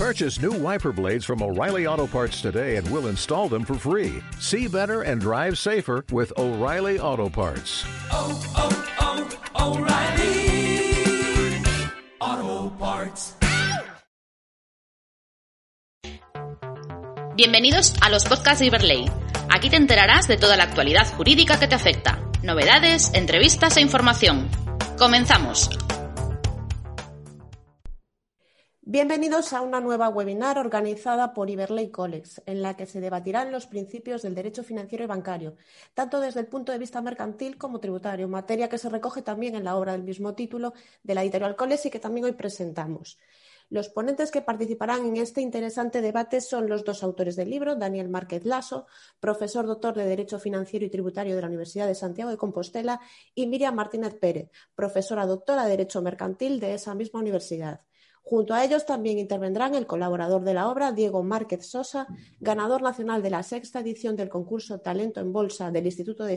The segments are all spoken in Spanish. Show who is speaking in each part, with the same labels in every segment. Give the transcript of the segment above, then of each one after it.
Speaker 1: Purchase new wiper blades from O'Reilly Auto Parts today and we'll install them for free. See better and drive safer with O'Reilly Auto Parts.
Speaker 2: oh, oh, O'Reilly Auto Parts.
Speaker 3: Bienvenidos a los podcasts de Iberley. Aquí te enterarás de toda la actualidad jurídica que te afecta, novedades, entrevistas e información. Comenzamos.
Speaker 4: Bienvenidos a una nueva webinar organizada por Iberley Colex, en la que se debatirán los principios del derecho financiero y bancario, tanto desde el punto de vista mercantil como tributario, materia que se recoge también en la obra del mismo título de la editorial Colex y que también hoy presentamos. Los ponentes que participarán en este interesante debate son los dos autores del libro, Daniel Márquez Lasso, profesor doctor de Derecho Financiero y Tributario de la Universidad de Santiago de Compostela, y Miriam Martínez Pérez, profesora doctora de Derecho Mercantil de esa misma universidad. Junto a ellos también intervendrán el colaborador de la obra, Diego Márquez Sosa, ganador nacional de la sexta edición del concurso Talento en Bolsa del Instituto de,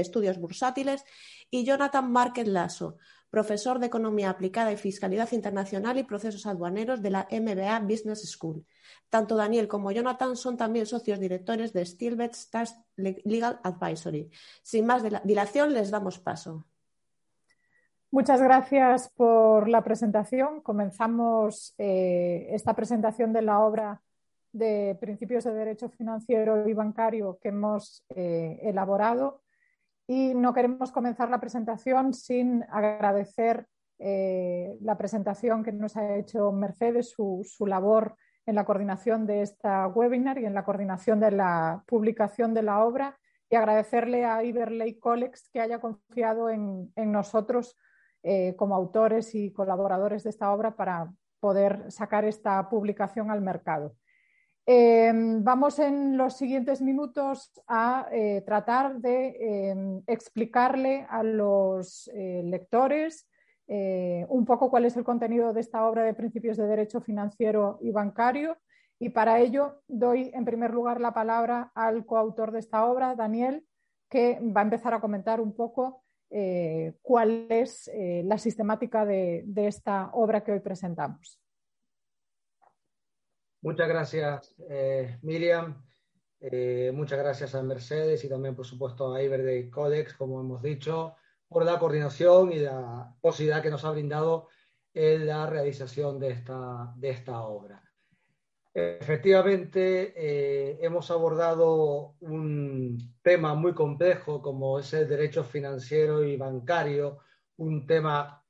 Speaker 4: Estudios Bursátiles, y Jonathan Márquez Lasso, profesor de Economía Aplicada y Fiscalidad Internacional y Procesos Aduaneros de la MBA Business School. Tanto Daniel como Jonathan son también socios directores de Steelbed Stars Legal Advisory. Sin más dilación, les damos paso.
Speaker 5: Muchas gracias por la presentación. Comenzamos eh, esta presentación de la obra de principios de derecho financiero y bancario que hemos eh, elaborado y no queremos comenzar la presentación sin agradecer eh, la presentación que nos ha hecho Mercedes, su, su, labor en la coordinación de esta webinar y en la coordinación de la publicación de la obra y agradecerle a Iberley Colex que haya confiado en, en nosotros eh, como autores y colaboradores de esta obra para poder sacar esta publicación al mercado. Eh, vamos en los siguientes minutos a eh, tratar de explicarle a los lectores un poco cuál es el contenido de esta obra de principios de derecho financiero y bancario. Y para ello doy en primer lugar la palabra al coautor de esta obra, Daniel, que va a empezar a comentar un poco eh, cuál es eh, la sistemática de, esta obra que hoy presentamos.
Speaker 6: Muchas gracias, eh, Miriam. muchas gracias a Mercedes y también, por supuesto, a Iberday Codex, como hemos dicho, por la coordinación y la posibilidad que nos ha brindado en la realización de esta obra. Efectivamente, eh, hemos abordado un tema muy complejo como es el derecho financiero y bancario, un tema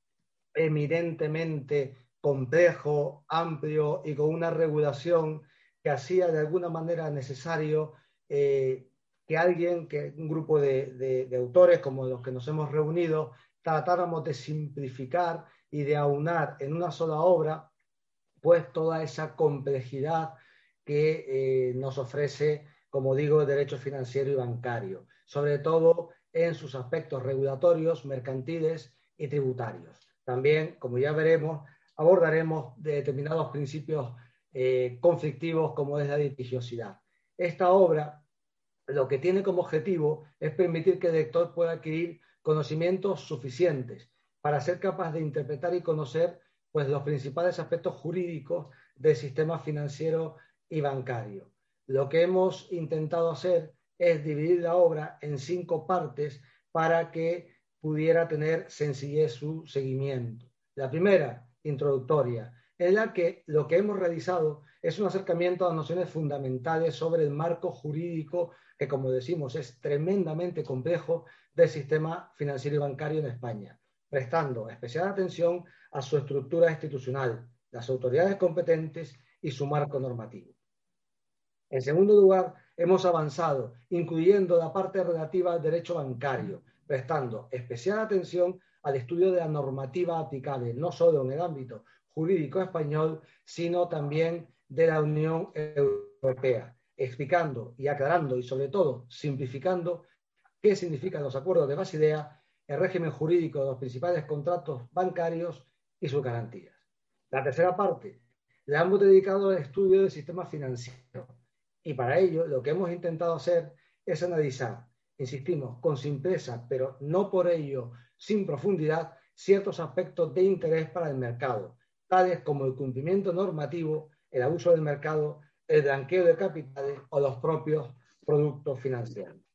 Speaker 6: eminentemente complejo, amplio y con una regulación que hacía de alguna manera necesario eh, que alguien, que un grupo de, de autores como los que nos hemos reunido, tratáramos de simplificar y de aunar en una sola obra pues toda esa complejidad que eh, nos ofrece, como digo, el derecho financiero y bancario, sobre todo en sus aspectos regulatorios, mercantiles y tributarios. También, como ya veremos, abordaremos determinados principios eh, conflictivos como es la litigiosidad. Esta obra lo que tiene como objetivo es permitir que el lector pueda adquirir conocimientos suficientes para ser capaz de interpretar y conocer pues, los principales aspectos jurídicos del sistema financiero y bancario. Lo que hemos intentado hacer es dividir la obra en cinco partes para que pudiera tener sencillez su seguimiento. La primera, introductoria, en la que lo que hemos realizado es un acercamiento a nociones fundamentales sobre el marco jurídico que, como decimos, es tremendamente complejo del sistema financiero y bancario en España, prestando especial atención a su estructura institucional, las autoridades competentes y su marco normativo. En segundo lugar, hemos avanzado, incluyendo la parte relativa al derecho bancario, prestando especial atención al estudio de la normativa aplicable, no solo en el ámbito jurídico español, sino también de la Unión Europea, explicando y aclarando y sobre todo simplificando qué significan los acuerdos de Basilea, el régimen jurídico de los principales contratos bancarios y sus garantías. La tercera parte la hemos dedicado al estudio del sistema financiero y para ello lo que hemos intentado hacer es analizar, insistimos, con simpleza, pero no por ello sin profundidad, ciertos aspectos de interés para el mercado, tales como el cumplimiento normativo, el abuso del mercado, el blanqueo de capitales o los propios productos financieros.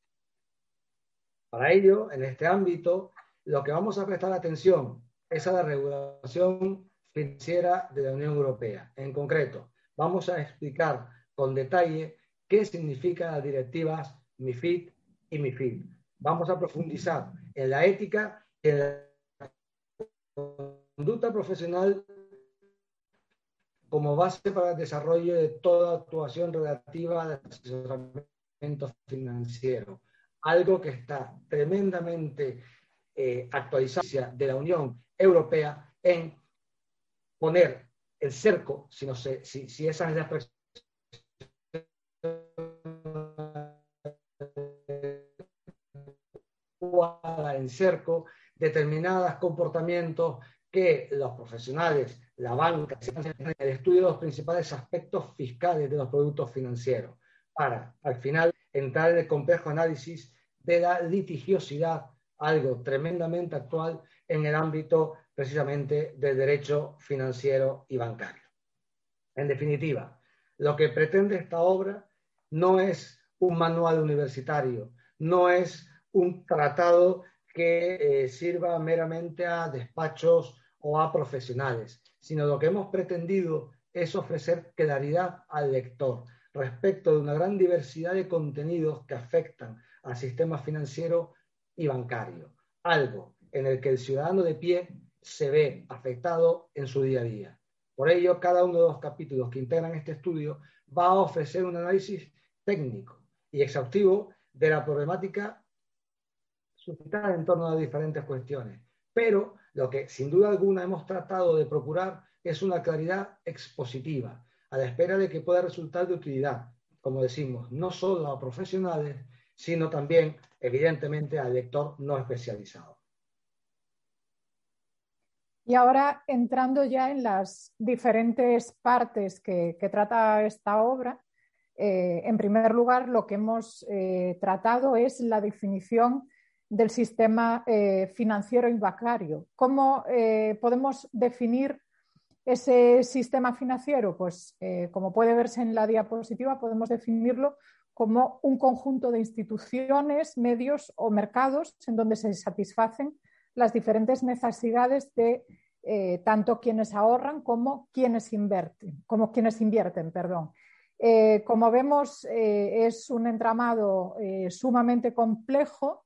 Speaker 6: Para ello, en este ámbito, lo que vamos a prestar atención es a la regulación financiera de la Unión Europea. En concreto, vamos a explicar con detalle qué significan las directivas MIFID y MIFID. Vamos a profundizar en la ética y en la conducta profesional como base para el desarrollo de toda actuación relativa al asesoramiento financiero, algo que está tremendamente eh, actualizado de la Unión Europea en poner el cerco, si, no sé, si, si esa es la expresión en cerco determinados comportamientos que los profesionales, la banca, el estudio de los principales aspectos fiscales de los productos financieros, para al final el complejo análisis de la litigiosidad, algo tremendamente actual en el ámbito precisamente del derecho financiero y bancario. En definitiva, lo que pretende esta obra no es un manual universitario, no es un tratado que eh, sirva meramente a despachos o a profesionales, sino lo que hemos pretendido es ofrecer claridad al lector respecto de una gran diversidad de contenidos que afectan al sistema financiero y bancario, algo en el que el ciudadano de pie se ve afectado en su día a día. Por ello, cada uno de los capítulos que integran este estudio va a ofrecer un análisis técnico y exhaustivo de la problemática suscitada en torno a diferentes cuestiones. Pero lo que sin duda alguna hemos tratado de procurar es una claridad expositiva, a la espera de que pueda resultar de utilidad, como decimos, no solo a profesionales, sino también, evidentemente, al lector no especializado.
Speaker 5: Y ahora entrando ya en las diferentes partes que, trata esta obra, eh, en primer lugar, lo que hemos eh, tratado es la definición del sistema eh, financiero y bancario. ¿Cómo podemos definir ese sistema financiero? Pues, como puede verse en la diapositiva, podemos definirlo como un conjunto de instituciones, medios o mercados en donde se satisfacen las diferentes necesidades de eh, tanto quienes ahorran como quienes invierten, como quienes invierten, perdón. Eh, como vemos, eh, es un entramado sumamente complejo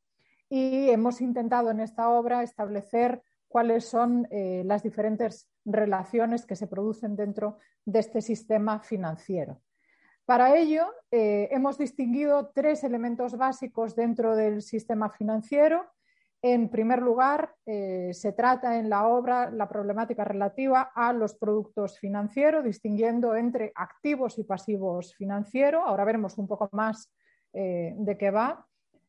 Speaker 5: y hemos intentado en esta obra establecer cuáles son las diferentes relaciones que se producen dentro de este sistema financiero. Para ello, hemos distinguido tres elementos básicos dentro del sistema financiero en primer lugar, eh, se trata en la obra la problemática relativa a los productos financieros, distinguiendo entre activos y pasivos financieros. Ahora veremos un poco más eh, de qué va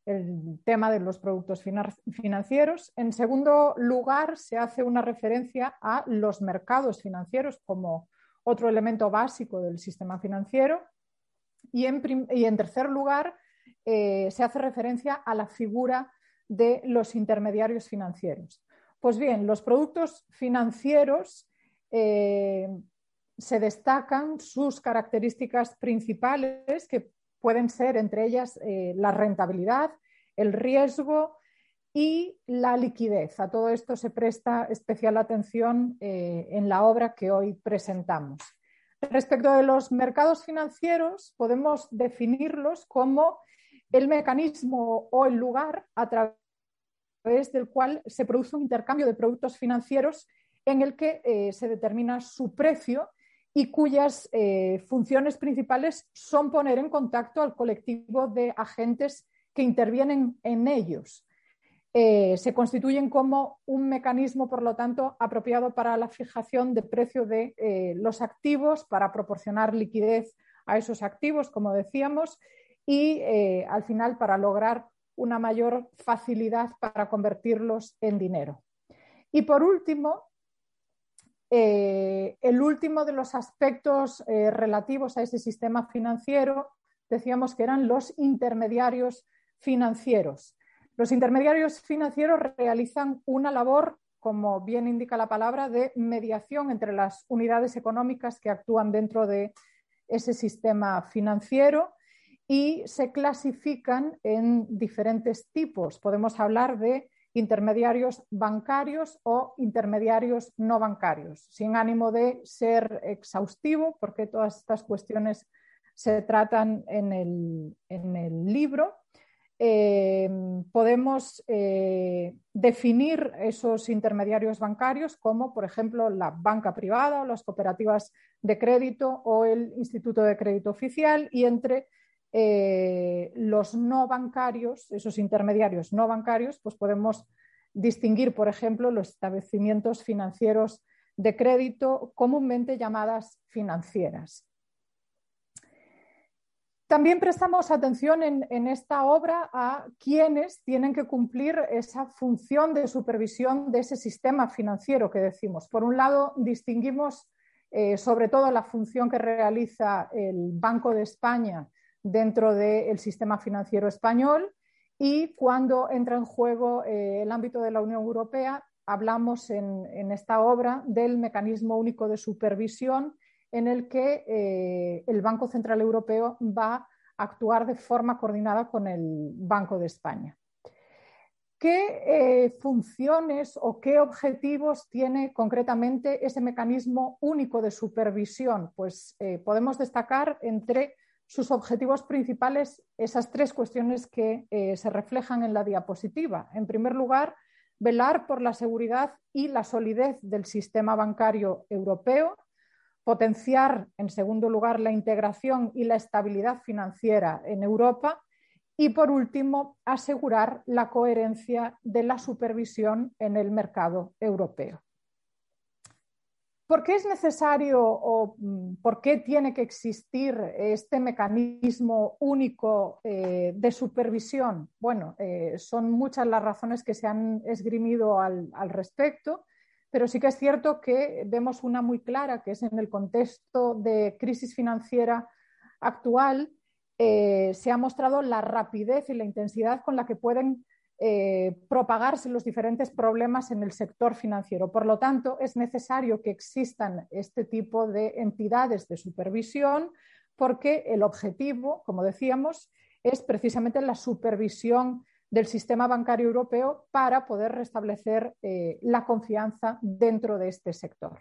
Speaker 5: el tema de los productos financieros. En segundo lugar, se hace una referencia a los mercados financieros como otro elemento básico del sistema financiero. Y en, tercer lugar, eh, se hace referencia a la figura de los intermediarios financieros. Pues bien, los productos financieros eh, se destacan sus características principales, que pueden ser entre ellas eh, la rentabilidad, el riesgo y la liquidez. A todo esto se presta especial atención eh, en la obra que hoy presentamos. Respecto de los mercados financieros, podemos definirlos como el mecanismo o el lugar a través del cual se produce un intercambio de productos financieros en el que eh, se determina su precio y cuyas eh, funciones principales son poner en contacto al colectivo de agentes que intervienen en ellos. Eh, se constituyen como un mecanismo, por lo tanto, apropiado para la fijación de precio de los activos, para proporcionar liquidez a esos activos, como decíamos, y eh, al final para lograr una mayor facilidad para convertirlos en dinero. Y por último, eh, el último de los aspectos eh, relativos a ese sistema financiero, decíamos que eran los intermediarios financieros. Los intermediarios financieros realizan una labor como bien indica la palabra, de mediación entre las unidades económicas que actúan dentro de ese sistema financiero y se clasifican en diferentes tipos. Podemos hablar de intermediarios bancarios o intermediarios no bancarios, sin ánimo de ser exhaustivo, porque todas estas cuestiones se tratan en el, libro. Eh, podemos eh, definir esos intermediarios bancarios como, por ejemplo, la banca privada o las cooperativas de crédito o el Instituto de Crédito Oficial y entre eh, los no bancarios, esos intermediarios no bancarios, pues podemos distinguir, por ejemplo, los establecimientos financieros de crédito comúnmente llamadas financieras. También prestamos atención en, esta obra a quienes tienen que cumplir esa función de supervisión de ese sistema financiero que decimos. Por un lado, distinguimos eh, sobre todo la función que realiza el Banco de España dentro del sistema financiero español y cuando entra en juego eh, el ámbito de la Unión Europea, hablamos en, esta obra del mecanismo único de supervisión en el que eh, el Banco Central Europeo va a actuar de forma coordinada con el Banco de España. ¿Qué eh, funciones o qué objetivos tiene concretamente ese mecanismo único de supervisión? Pues podemos destacar entre sus objetivos principales esas tres cuestiones que eh, se reflejan en la diapositiva. En primer lugar, velar por la seguridad y la solidez del sistema bancario europeo, potenciar, en segundo lugar, la integración y la estabilidad financiera en Europa y, por último, asegurar la coherencia de la supervisión en el mercado europeo. ¿Por qué es necesario o mm, por qué tiene que existir este mecanismo único eh, de supervisión? Bueno, eh, son muchas las razones que se han esgrimido al, respecto, pero sí que es cierto que vemos una muy clara, que es en el contexto de crisis financiera actual, eh, se ha mostrado la rapidez y la intensidad con la que pueden eh, propagarse los diferentes problemas en el sector financiero. Por lo tanto, es necesario que existan este tipo de entidades de supervisión porque el objetivo, como decíamos, es precisamente la supervisión del sistema bancario europeo para poder restablecer eh, la confianza dentro de este sector.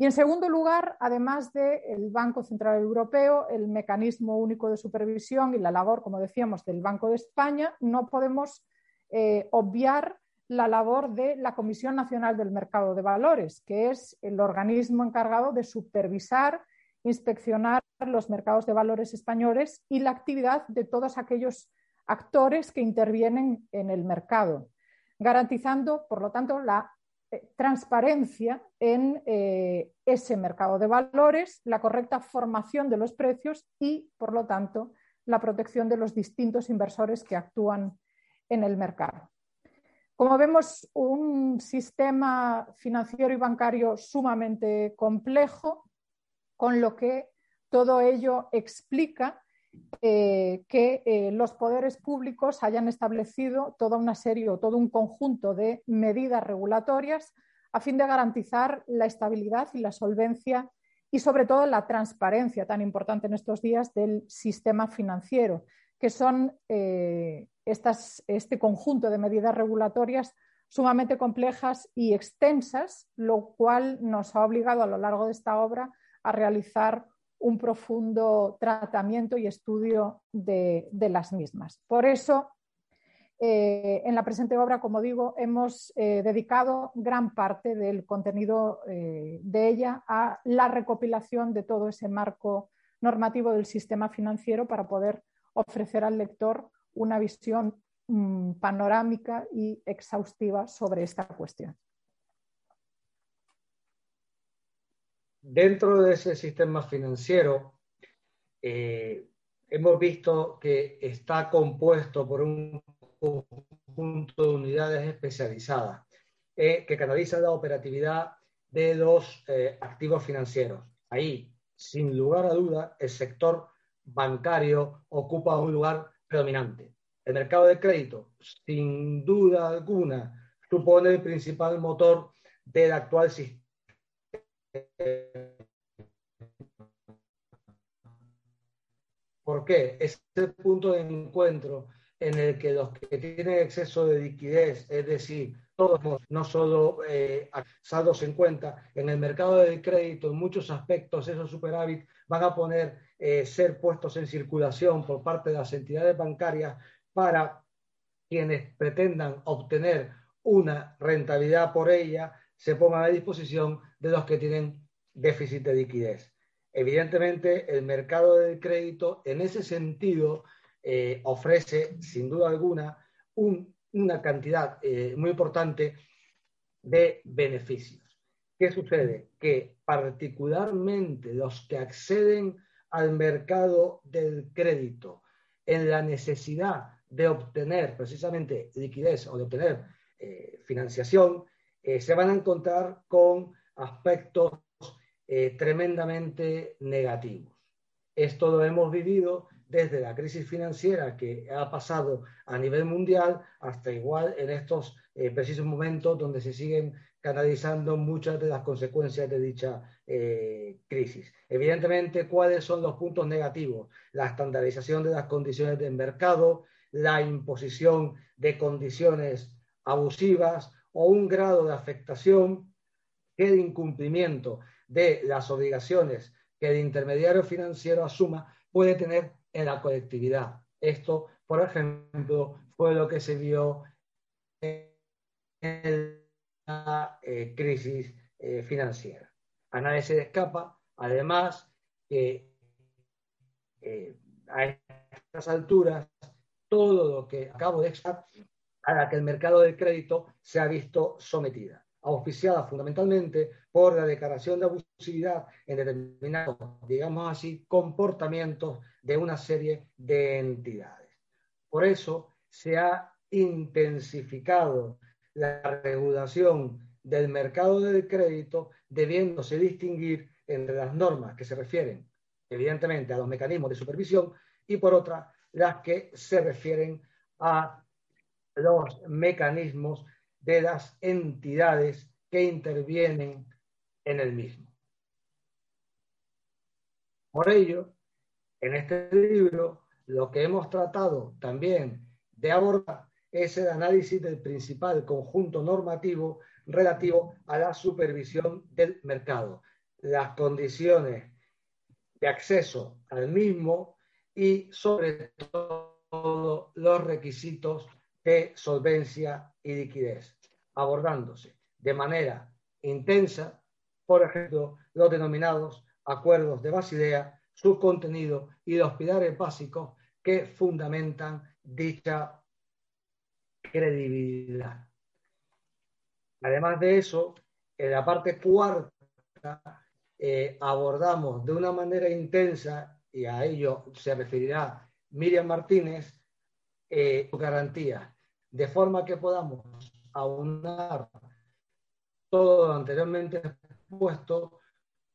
Speaker 5: Y en segundo lugar, además del Banco Central Europeo, el mecanismo único de supervisión y la labor, como decíamos, del Banco de España, no podemos eh, obviar la labor de la Comisión Nacional del Mercado de Valores, que es el organismo encargado de supervisar, inspeccionar los mercados de valores españoles y la actividad de todos aquellos actores que intervienen en el mercado, garantizando, por lo tanto, la transparencia en eh, ese mercado de valores, la correcta formación de los precios y, por lo tanto, la protección de los distintos inversores que actúan en el mercado. Como vemos, un sistema financiero y bancario sumamente complejo, con lo que todo ello explica eh, que eh, los poderes públicos hayan establecido toda una serie o todo un conjunto de medidas regulatorias a fin de garantizar la estabilidad y la solvencia y sobre todo la transparencia tan importante en estos días del sistema financiero, que son eh, este conjunto de medidas regulatorias sumamente complejas y extensas, lo cual nos ha obligado a lo largo de esta obra a realizar un profundo tratamiento y estudio de, las mismas. Por eso, eh, en la presente obra, como digo, hemos eh, dedicado gran parte del contenido eh, de ella a la recopilación de todo ese marco normativo del sistema financiero para poder ofrecer al lector una visión mm, panorámica y exhaustiva sobre esta cuestión.
Speaker 6: Dentro de ese sistema financiero, eh, hemos visto que está compuesto por un conjunto de unidades especializadas eh, que canalizan la operatividad de los eh, activos financieros. Ahí, sin lugar a duda, el sector bancario ocupa un lugar predominante. El mercado de crédito, sin duda alguna, supone el principal motor del actual sistema. ¿Por qué? Es el punto de encuentro en el que los que tienen exceso de liquidez, es decir, todos, no solo eh, saldos en cuenta, en el mercado del crédito, en muchos aspectos, esos superávit van a poner, eh, ser puestos en circulación por parte de las entidades bancarias para quienes pretendan obtener una rentabilidad por ella, se pongan a disposición de los que tienen déficit de liquidez. Evidentemente, el mercado del crédito en ese sentido eh, ofrece, sin duda alguna, una cantidad eh, muy importante de beneficios. ¿Qué sucede? Que particularmente los que acceden al mercado del crédito en la necesidad de obtener precisamente liquidez o de obtener eh, financiación, se van a encontrar con aspectos eh, tremendamente negativos. Esto lo hemos vivido desde la crisis financiera que ha pasado a nivel mundial hasta igual en estos eh, precisos momentos donde se siguen canalizando muchas de las consecuencias de dicha eh, crisis. Evidentemente, ¿cuáles son los puntos negativos? La estandarización de las condiciones del mercado, la imposición de condiciones abusivas o un grado de afectación que de incumplimiento de las obligaciones que el intermediario financiero asuma puede tener en la colectividad. Esto, por ejemplo, fue lo que se vio en la eh, crisis eh, financiera. A nadie se le escapa, además, que eh, a estas alturas, todo lo que acabo de explicar, a la que el mercado del crédito se ha visto sometida auspiciada fundamentalmente por la declaración de abusividad en determinados, digamos así, comportamientos de una serie de entidades. Por eso se ha intensificado la regulación del mercado del crédito, debiéndose distinguir entre las normas que se refieren, evidentemente, a los mecanismos de supervisión y, por otra, las que se refieren a los mecanismos de las entidades que intervienen en el mismo. Por ello, en este libro lo que hemos tratado también de abordar es el análisis del principal conjunto normativo relativo a la supervisión del mercado, las condiciones de acceso al mismo y sobre todo los requisitos de solvencia y liquidez, abordándose de manera intensa, por ejemplo, los denominados acuerdos de Basilea, su contenido y los pilares básicos que fundamentan dicha credibilidad. Además de eso, en la parte cuarta eh, abordamos de una manera intensa, y a ello se referirá Miriam Martínez, eh, garantía, de forma que podamos aunar todo lo anteriormente expuesto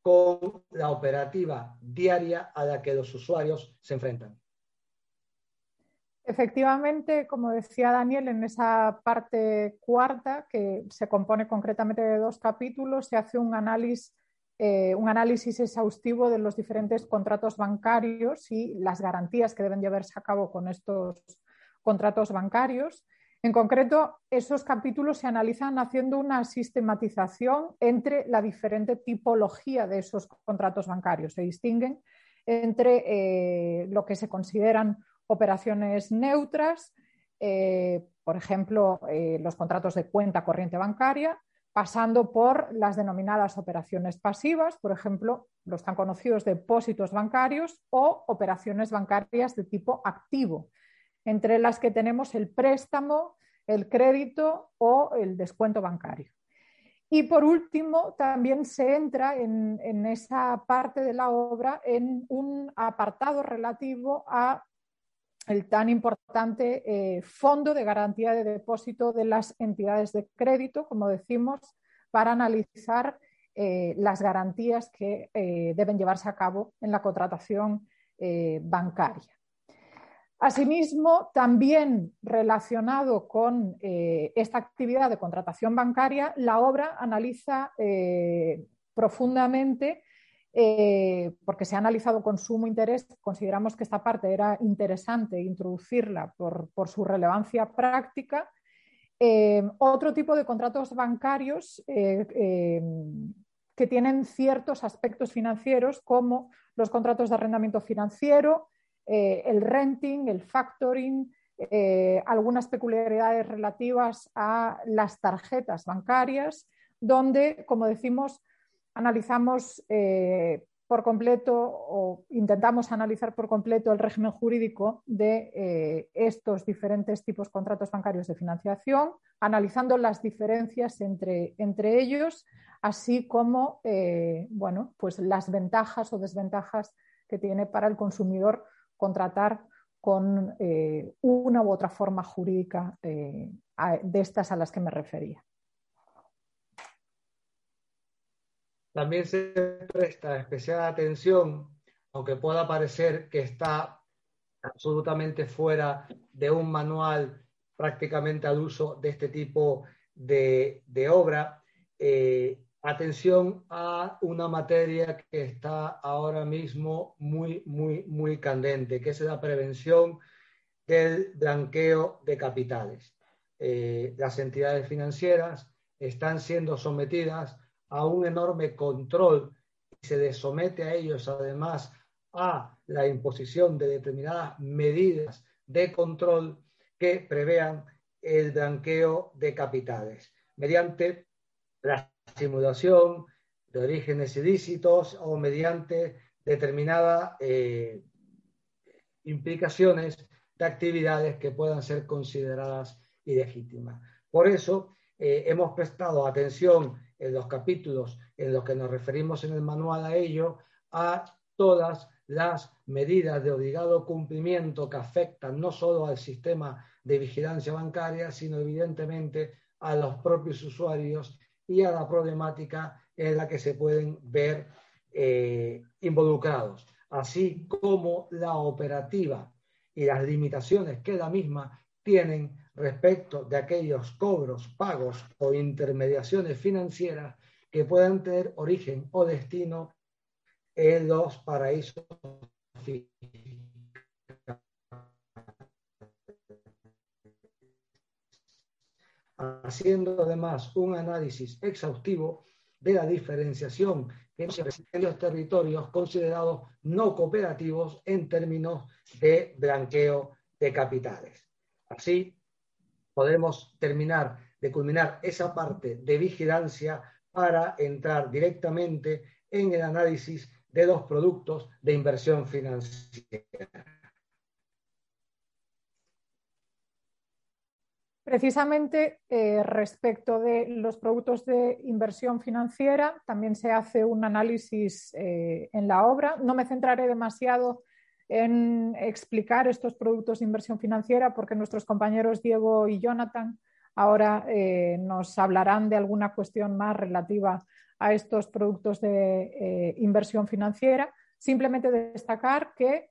Speaker 6: con la operativa diaria a la que los usuarios se enfrentan.
Speaker 5: Efectivamente, como decía Daniel, en esa parte cuarta, que se compone concretamente de dos capítulos, se hace un análisis, eh, un análisis exhaustivo de los diferentes contratos bancarios y las garantías que deben llevarse a cabo con estos contratos bancarios. En concreto, esos capítulos se analizan haciendo una sistematización entre la diferente tipología de esos contratos bancarios. Se distinguen entre eh, lo que se consideran operaciones neutras, eh, por ejemplo, eh, los contratos de cuenta corriente bancaria, pasando por las denominadas operaciones pasivas, por ejemplo, los tan conocidos depósitos bancarios o operaciones bancarias de tipo activo, entre las que tenemos el préstamo, el crédito o el descuento bancario. Y por último, también se entra en, esa parte de la obra en un apartado relativo a el tan importante eh, fondo de garantía de depósito de las entidades de crédito, como decimos, para analizar eh, las garantías que eh, deben llevarse a cabo en la contratación bancaria. Asimismo, también relacionado con eh, esta actividad de contratación bancaria, la obra analiza eh, profundamente, eh, porque se ha analizado con sumo interés, consideramos que esta parte era interesante introducirla por, su relevancia práctica. otro tipo de contratos bancarios que tienen ciertos aspectos financieros, como los contratos de arrendamiento financiero, eh, el renting, el factoring, eh, algunas peculiaridades relativas a las tarjetas bancarias, donde, como decimos, analizamos eh, por completo o intentamos analizar por completo el régimen jurídico de estos diferentes tipos de contratos bancarios de financiación, analizando las diferencias entre, entre ellos, así como bueno, pues las ventajas o desventajas que tiene para el consumidor contratar con eh, una u otra forma jurídica eh, de estas a las que me refería.
Speaker 6: También se presta especial atención, aunque pueda parecer que está absolutamente fuera de un manual prácticamente al uso de este tipo de, obra, eh, atención a una materia que está ahora mismo muy, muy, muy candente, que es la prevención del blanqueo de capitales. Eh, las entidades financieras están siendo sometidas a un enorme control y se les somete a ellos además a la imposición de determinadas medidas de control que prevean el blanqueo de capitales mediante las simulación de orígenes ilícitos o mediante determinadas eh, implicaciones de actividades que puedan ser consideradas ilegítimas. Por eso eh, hemos prestado atención en los capítulos en los que nos referimos en el manual a ello, a todas las medidas de obligado cumplimiento que afectan no solo al sistema de vigilancia bancaria, sino evidentemente a los propios usuarios y a la problemática en la que se pueden ver eh, involucrados, así como la operativa y las limitaciones que la misma tienen respecto de aquellos cobros, pagos o intermediaciones financieras que puedan tener origen o destino en los paraísos fiscales haciendo además un análisis exhaustivo de la diferenciación en los territorios considerados no cooperativos en términos de blanqueo de capitales. Así podemos terminar de culminar esa parte de vigilancia para entrar directamente en el análisis de los productos de inversión financiera.
Speaker 5: Precisamente eh, respecto de los productos de inversión financiera, también se hace un análisis eh, en la obra. No me centraré demasiado en explicar estos productos de inversión financiera porque nuestros compañeros Diego y Jonathan ahora eh, nos hablarán de alguna cuestión más relativa a estos productos de inversión financiera. Simplemente destacar que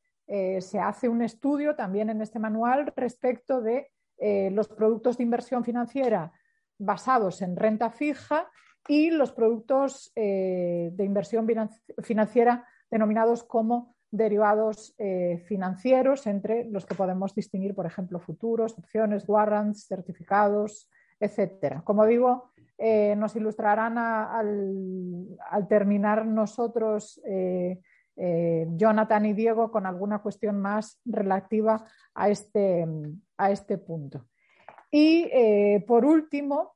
Speaker 5: se hace un estudio también en este manual respecto de eh, los productos de inversión financiera basados en renta fija y los productos eh, de inversión financiera denominados como derivados eh, financieros, entre los que podemos distinguir, por ejemplo, futuros, opciones, warrants, certificados, etcétera. Como digo, nos ilustrarán al, terminar nosotros Jonathan y Diego con alguna cuestión más relativa a este, a este punto. Y eh, por último,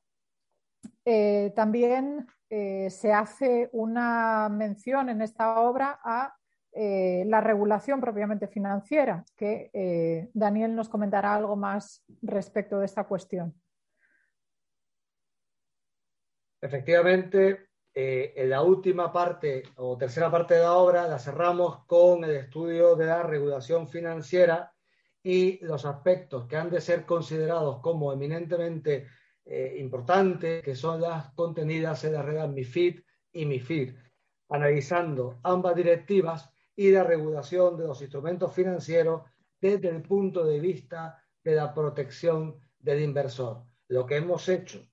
Speaker 5: eh, también se hace una mención en esta obra a la regulación propiamente financiera, que Daniel nos comentará algo más respecto de esta cuestión.
Speaker 6: Efectivamente, eh, en la última parte o tercera parte de la obra la cerramos con el estudio de la regulación financiera y los aspectos que han de ser considerados como eminentemente eh, importantes, que son las contenidas en las reglas MIFID y MIFIR, analizando ambas directivas y la regulación de los instrumentos financieros desde el punto de vista de la protección del inversor. Lo que hemos hecho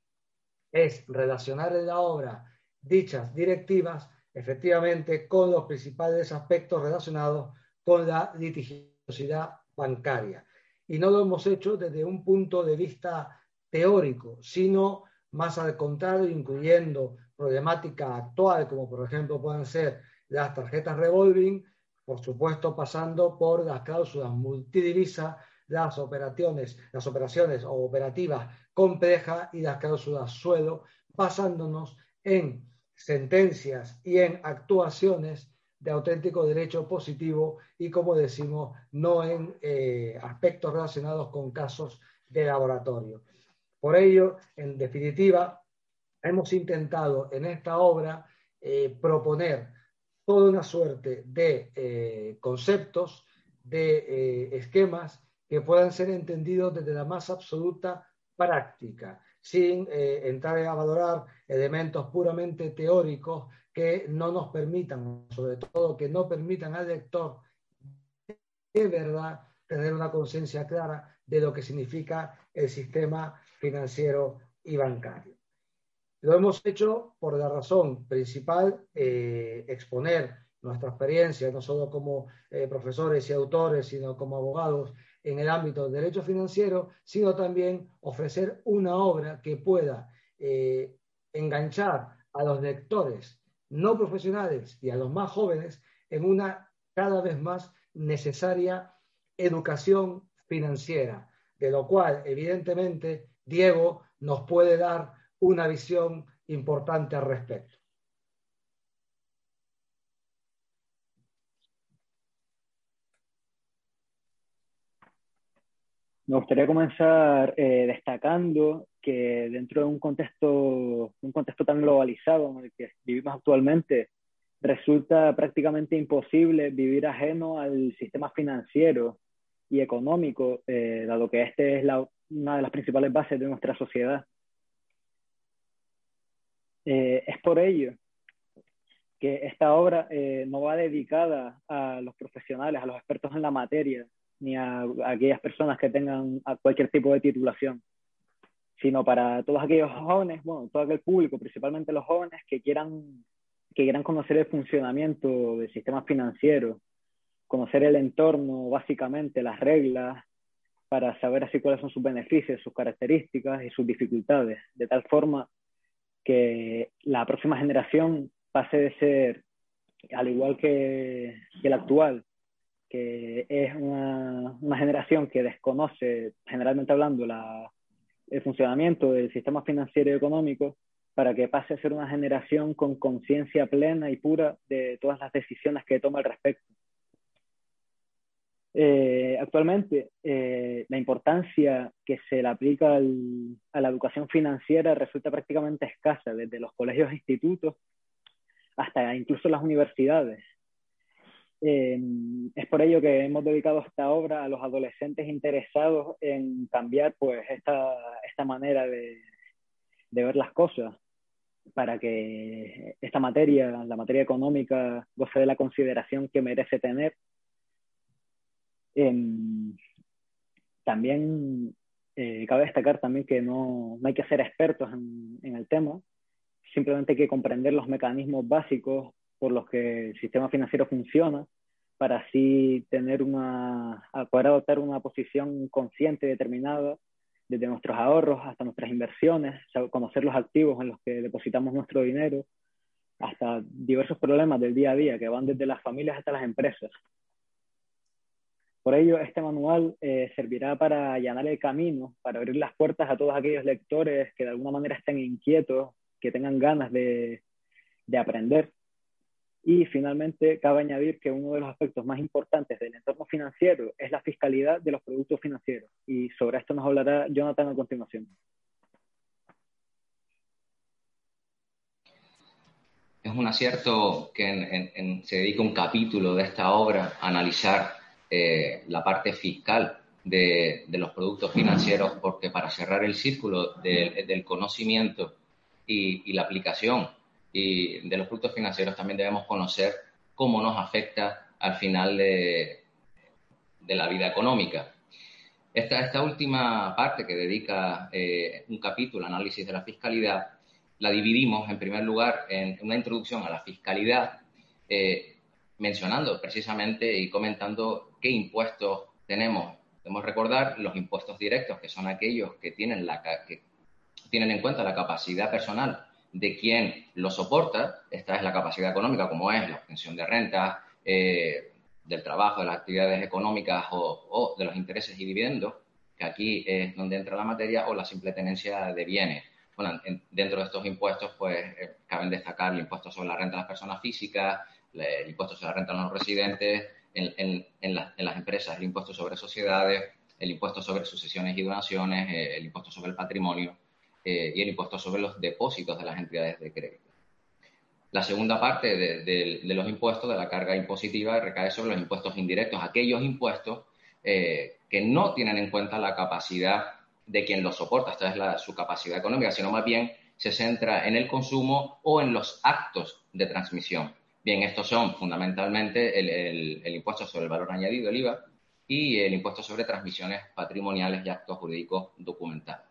Speaker 6: es relacionar en la obra dichas directivas efectivamente con los principales aspectos relacionados con la litigiosidad bancaria. Y no lo hemos hecho desde un punto de vista teórico, sino más al contrario, incluyendo problemática actual, como por ejemplo pueden ser las tarjetas revolving, por supuesto pasando por las cláusulas multidivisa, las operaciones, las operaciones o operativas complejas y las cláusulas suelo, basándonos en sentencias y en actuaciones de auténtico derecho positivo y, como decimos, no en eh, aspectos relacionados con casos de laboratorio. Por ello, en definitiva, hemos intentado en esta obra eh, proponer toda una suerte de eh, conceptos, de esquemas que puedan ser entendidos desde la más absoluta práctica, sin entrar a valorar elementos puramente teóricos que no nos permitan, sobre todo que no permitan al lector de verdad tener una conciencia clara de lo que significa el sistema financiero y bancario. Lo hemos hecho por la razón principal, eh, exponer nuestra experiencia, no solo como eh, profesores y autores, sino como abogados en el ámbito del derecho financiero, sino también ofrecer una obra que pueda eh, enganchar a los lectores no profesionales y a los más jóvenes en una cada vez más necesaria educación financiera, de lo cual evidentemente Diego nos puede dar una visión importante al respecto.
Speaker 7: Me gustaría comenzar eh, destacando que dentro de un contexto, un contexto tan globalizado en el que vivimos actualmente, resulta prácticamente imposible vivir ajeno al sistema financiero y económico, eh, dado que este es una de las principales bases de nuestra sociedad. Eh, es por ello que esta obra no va dedicada a los profesionales, a los expertos en la materia, ni a, aquellas personas que tengan cualquier tipo de titulación, sino para todos aquellos jóvenes, bueno, todo aquel público, principalmente los jóvenes que quieran, que quieran conocer el funcionamiento del sistema financiero, conocer el entorno, básicamente, las reglas, para saber así cuáles son sus beneficios, sus características y sus dificultades, de tal forma que la próxima generación pase de ser, al igual que, que la actual, que es una, una, generación que desconoce, generalmente hablando, la, el funcionamiento del sistema financiero y económico, para que pase a ser una generación con conciencia plena y pura de todas las decisiones que toma al respecto. Eh, actualmente, eh, la importancia que se le aplica al, a la educación financiera resulta prácticamente escasa, desde los colegios e institutos hasta incluso las universidades. Es por ello que hemos dedicado esta obra a los adolescentes interesados en cambiar pues, esta, esta manera de, de, ver las cosas para que esta materia, la materia económica, goce de la consideración que merece tener. Eh, también eh, cabe destacar también que no, no, hay que ser expertos en, en el tema, simplemente hay que comprender los mecanismos básicos por los que el sistema financiero funciona para así tener una, poder adoptar una posición consciente y determinada desde nuestros ahorros hasta nuestras inversiones, conocer los activos en los que depositamos nuestro dinero, hasta diversos problemas del día a día que van desde las familias hasta las empresas. Por ello, este manual eh, servirá para allanar el camino, para abrir las puertas a todos aquellos lectores que de alguna manera estén inquietos, que tengan ganas de, de aprender y finalmente, cabe añadir que uno de los aspectos más importantes del entorno financiero es la fiscalidad de los productos financieros. Y sobre esto nos hablará Jonathan a continuación.
Speaker 8: Es un acierto que se dedique un capítulo de esta obra a analizar eh, la parte fiscal de, los productos financieros, porque para cerrar el círculo del conocimiento y la aplicación y de los productos financieros también debemos conocer cómo nos afecta al final de, la vida económica. Esta, esta última parte que dedica eh, un capítulo análisis de la fiscalidad, la dividimos en primer lugar en una introducción a la fiscalidad, eh, mencionando precisamente y comentando qué impuestos tenemos. Debemos recordar los impuestos directos, que son aquellos que tienen, la, que tienen en cuenta la capacidad personal de quien lo soporta. Esta es la capacidad económica, como es la obtención de renta, eh, del trabajo, de las actividades económicas o, de los intereses y dividendos, que aquí es donde entra la materia, o la simple tenencia de bienes. Bueno, dentro de estos impuestos, pues eh, caben destacar el impuesto sobre la renta de las personas físicas, el impuesto sobre la renta de los residentes, en, las empresas el impuesto sobre sociedades, el impuesto sobre sucesiones y donaciones, eh, el impuesto sobre el patrimonio eh, y el impuesto sobre los depósitos de las entidades de crédito. La segunda parte de, los impuestos, de la carga impositiva, recae sobre los impuestos indirectos, aquellos impuestos eh, que no tienen en cuenta la capacidad de quien los soporta, esta es su capacidad económica, sino más bien se centra en el consumo o en los actos de transmisión. Bien, estos son fundamentalmente el, impuesto sobre el valor añadido, el IVA, y el impuesto sobre transmisiones patrimoniales y actos jurídicos documentados.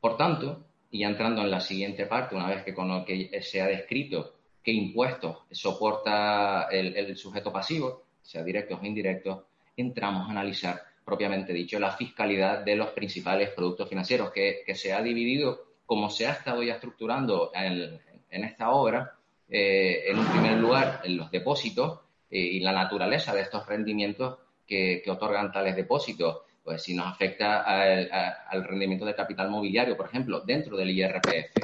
Speaker 8: Por tanto, y ya entrando en la siguiente parte, una vez que, con que se ha descrito qué impuestos soporta el, sujeto pasivo, sea directos o indirectos, entramos a analizar propiamente dicho la fiscalidad de los principales productos financieros, que, se ha dividido, como se ha estado ya estructurando en esta obra, eh, en un primer lugar, en los depósitos eh, y la naturaleza de estos rendimientos que, otorgan tales depósitos. Pues si nos afecta al, rendimiento del capital mobiliario, por ejemplo, dentro del IRPF.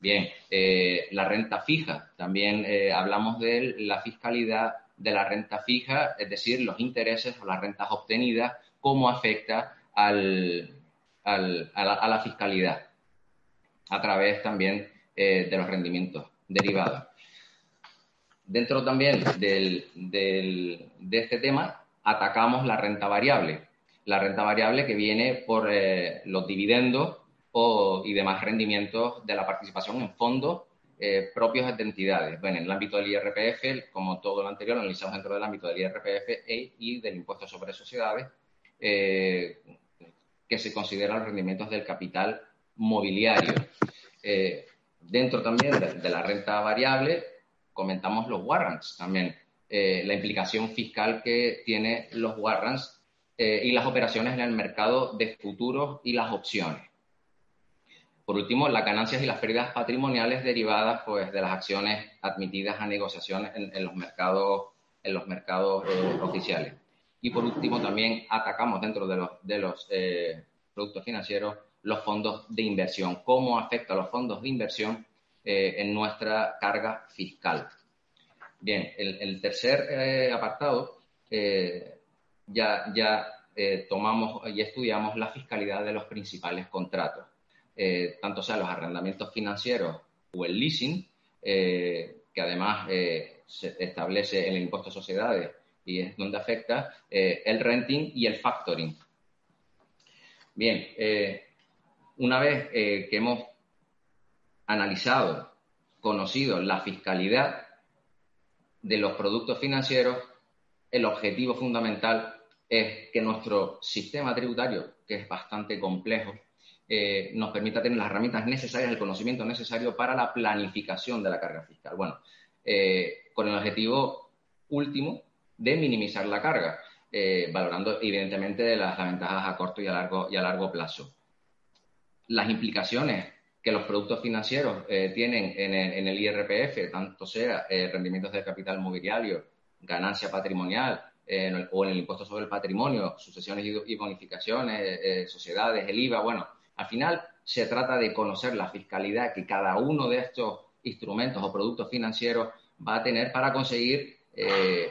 Speaker 8: Bien, eh, la renta fija, también hablamos de la fiscalidad de la renta fija, es decir, los intereses o las rentas obtenidas, cómo afecta a, la, fiscalidad a través también de los rendimientos derivada. Dentro también del, de este tema, atacamos la renta variable. La renta variable que viene por eh, los dividendos o, y demás rendimientos de la participación en fondos eh, propios de entidades. Bueno, en el ámbito del IRPF, como todo lo anterior, analizamos dentro del ámbito del IRPF e, y del impuesto sobre sociedades, eh, que se consideran los rendimientos del capital mobiliario. Dentro también de, la renta variable, comentamos los warrants también, eh, la implicación fiscal que tiene los warrants eh, y las operaciones en el mercado de futuros y las opciones. Por último, las ganancias y las pérdidas patrimoniales derivadas pues, de las acciones admitidas a negociación en, los mercados, en los mercados eh, oficiales. Y por último, también atacamos dentro de los, de los productos financieros los fondos de inversión, cómo afecta los fondos de inversión eh, en nuestra carga fiscal. Bien, el, tercer eh, apartado, eh, ya, ya tomamos y estudiamos la fiscalidad de los principales contratos, tanto sea los arrendamientos financieros o el leasing, que además se establece el impuesto a sociedades y es donde afecta el renting y el factoring. Bien, una vez eh, que hemos analizado, conocido la fiscalidad de los productos financieros, el objetivo fundamental es que nuestro sistema tributario, que es bastante complejo, eh, nos permita tener las herramientas necesarias, el conocimiento necesario para la planificación de la carga fiscal. Bueno, eh, con el objetivo último de minimizar la carga, valorando evidentemente las, las, ventajas a corto y a largo, y a largo plazo las implicaciones que los productos financieros eh, tienen en el, IRPF, tanto sea eh, rendimientos de capital mobiliario, ganancia patrimonial eh, o en el impuesto sobre el patrimonio, sucesiones y, bonificaciones, sociedades, el IVA. Bueno, al final se trata de conocer la fiscalidad que cada uno de estos instrumentos o productos financieros va a tener para conseguir,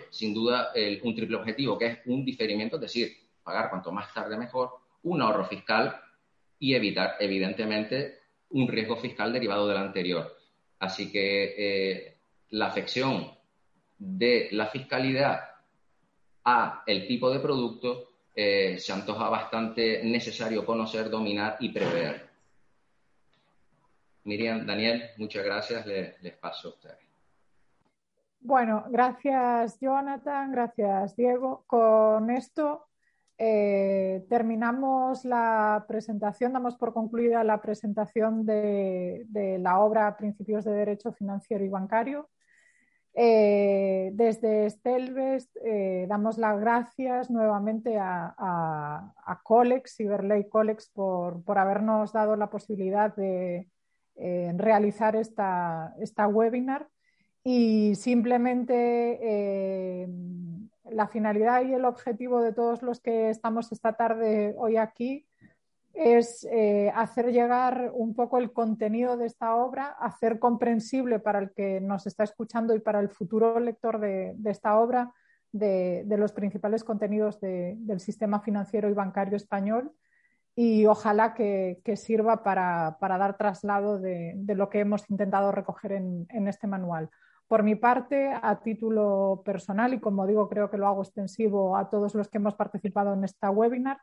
Speaker 8: sin duda, un triple objetivo, que es un diferimiento, es decir, pagar cuanto más tarde mejor, un ahorro fiscal y evitar, evidentemente, un riesgo fiscal derivado del anterior. Así que eh, la afección de la fiscalidad a el tipo de producto eh, se antoja bastante necesario conocer, dominar y prever. Miriam, Daniel, muchas gracias. Les, paso a ustedes.
Speaker 5: Bueno, gracias Jonathan, gracias Diego. Con esto eh, terminamos la presentación, damos por concluida la presentación de, la obra Principios de Derecho Financiero y Bancario. Eh, desde Stelves eh, damos las gracias nuevamente a, Colex, Cyberley Colex, por, habernos dado la posibilidad de realizar esta, esta, webinar. Y simplemente la finalidad y el objetivo de todos los que estamos esta tarde hoy aquí es eh, hacer llegar un poco el contenido de esta obra, hacer comprensible para el que nos está escuchando y para el futuro lector de, esta obra de, los principales contenidos del sistema financiero y bancario español y ojalá que, sirva para, dar traslado de, lo que hemos intentado recoger en este manual. Por mi parte, a título personal, y como digo, creo que lo hago extensivo a todos los que hemos participado en esta webinar,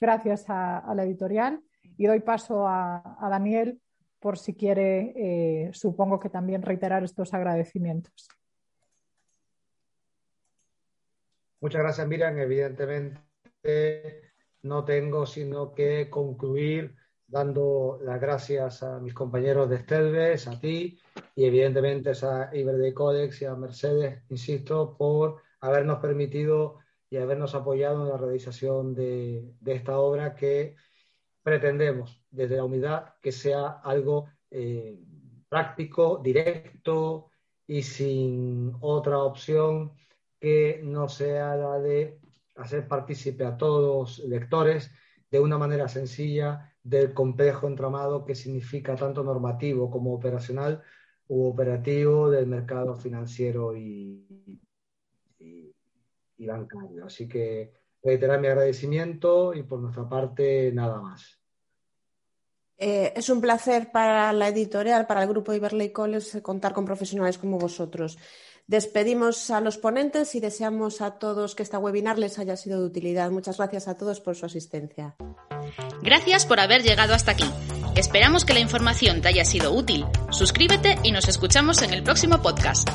Speaker 5: gracias a, la editorial. Y doy paso a, Daniel por si quiere, eh, supongo que también reiterar estos agradecimientos.
Speaker 6: Muchas gracias, Miriam. Evidentemente, no tengo sino que concluir dando las gracias a mis compañeros de Estelves, a ti y evidentemente a Iber Codex y a Mercedes, insisto, por habernos permitido y habernos apoyado en la realización de, esta obra que pretendemos desde la unidad que sea algo eh, práctico, directo y sin otra opción que no sea la de hacer partícipe a todos los lectores de una manera sencilla del complejo entramado que significa tanto normativo como operacional u operativo del mercado financiero y, bancario. Así que reiterar mi agradecimiento y por nuestra parte nada más.
Speaker 4: Eh, es un placer para la editorial, para el grupo Iberley College, contar con profesionales como vosotros. Despedimos a los ponentes y deseamos a todos que esta webinar les haya sido de utilidad. Muchas gracias a todos por su asistencia.
Speaker 3: Gracias por haber llegado hasta aquí. Esperamos que la información te haya sido útil. Suscríbete y nos escuchamos en el próximo podcast.